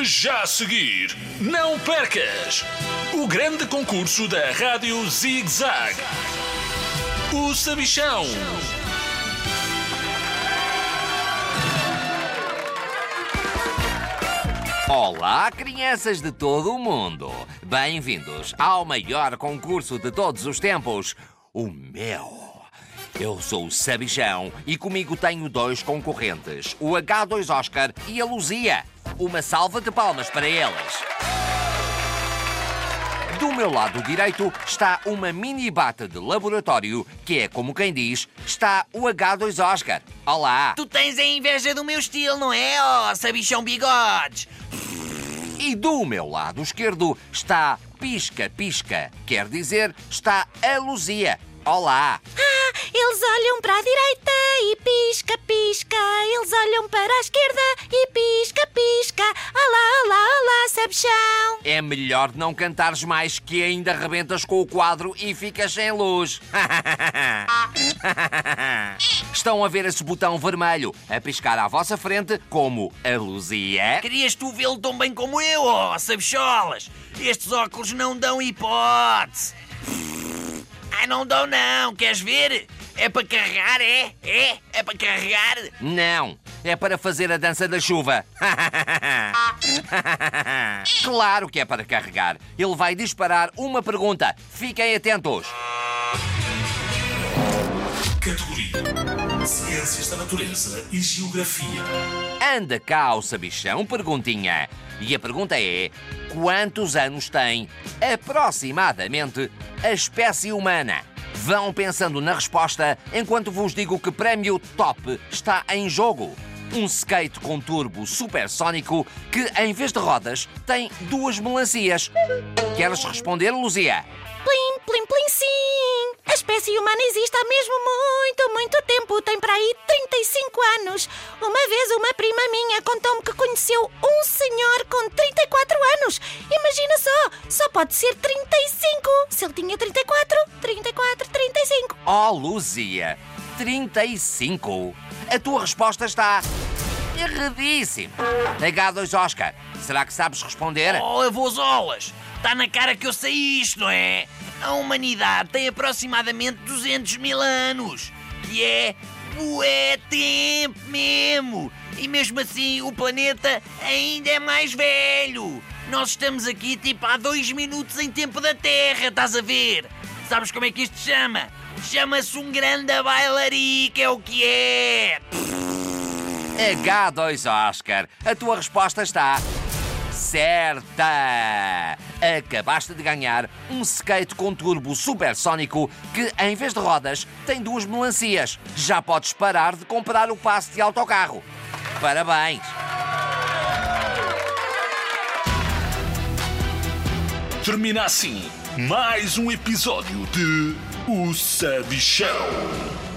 Já a seguir, não percas o grande concurso da Rádio Zig Zag. O Sabichão. Olá, crianças de todo o mundo! Bem-vindos ao maior concurso de todos os tempos, o meu. Eu sou o Sabichão e comigo tenho dois concorrentes, o H2 Oscar e a Luzia. Uma salva de palmas para eles. Do meu lado direito está uma mini bata de laboratório, que é como quem diz, está o H2 Oscar. Olá! Tu tens a inveja do meu estilo, não é, ó, oh, sabichão bigodes? E do meu lado esquerdo está Pisca Pisca, quer dizer, está a Luzia. Olá! Ah, eles olham para a direita e pisca, pisca. Eles olham para a esquerda e pisca, pisca. Olá, olá, olá, sabichão. É melhor não cantares mais que ainda rebentas com o quadro e ficas sem luz. Estão a ver esse botão vermelho a piscar à vossa frente como a Luzia? Querias tu vê-lo tão bem como eu, ó, oh, sabicholas? Estes óculos não dão hipótese. Não dão não, queres ver? É para carregar, é? É? É para carregar? Não, é para fazer a dança da chuva. claro que é para carregar. Ele vai disparar uma pergunta. Fiquem atentos. Categoria Ciências da Natureza e Geografia. Anda cá o sabichão, perguntinha. E a pergunta é: quantos anos tem, aproximadamente, a espécie humana? Vão pensando na resposta enquanto vos digo que prémio top está em jogo. Um skate com turbo supersónico que, em vez de rodas, tem duas melancias. Queres responder, Luzia? Plim, plim, plim, sim! A espécie humana existe há mesmo muito, muito tempo. Tem para aí 35 anos. Uma vez uma prima minha contou-me que conheceu um senhor com 34 anos. Imagina só, só pode ser 35. Se ele tinha 34, 34, 35. Oh, Luzia, 35? A tua resposta está erradíssima. H2 Oscar, será que sabes responder? Oh, avôzolas! Está na cara que eu sei isto, não é? A humanidade tem aproximadamente 200 mil anos, que é bué tempo mesmo. E mesmo assim o planeta ainda é mais velho. Nós estamos aqui tipo há dois minutos em tempo da Terra, estás a ver? Sabes como é que isto se chama? Chama-se um grande bailarico, é o que é. H2 Oscar, a tua resposta está certa! Acabaste de ganhar um skate com turbo supersónico que, em vez de rodas, tem duas melancias. Já podes parar de comprar o passe de autocarro. Parabéns! Termina assim mais um episódio de O Sabichão.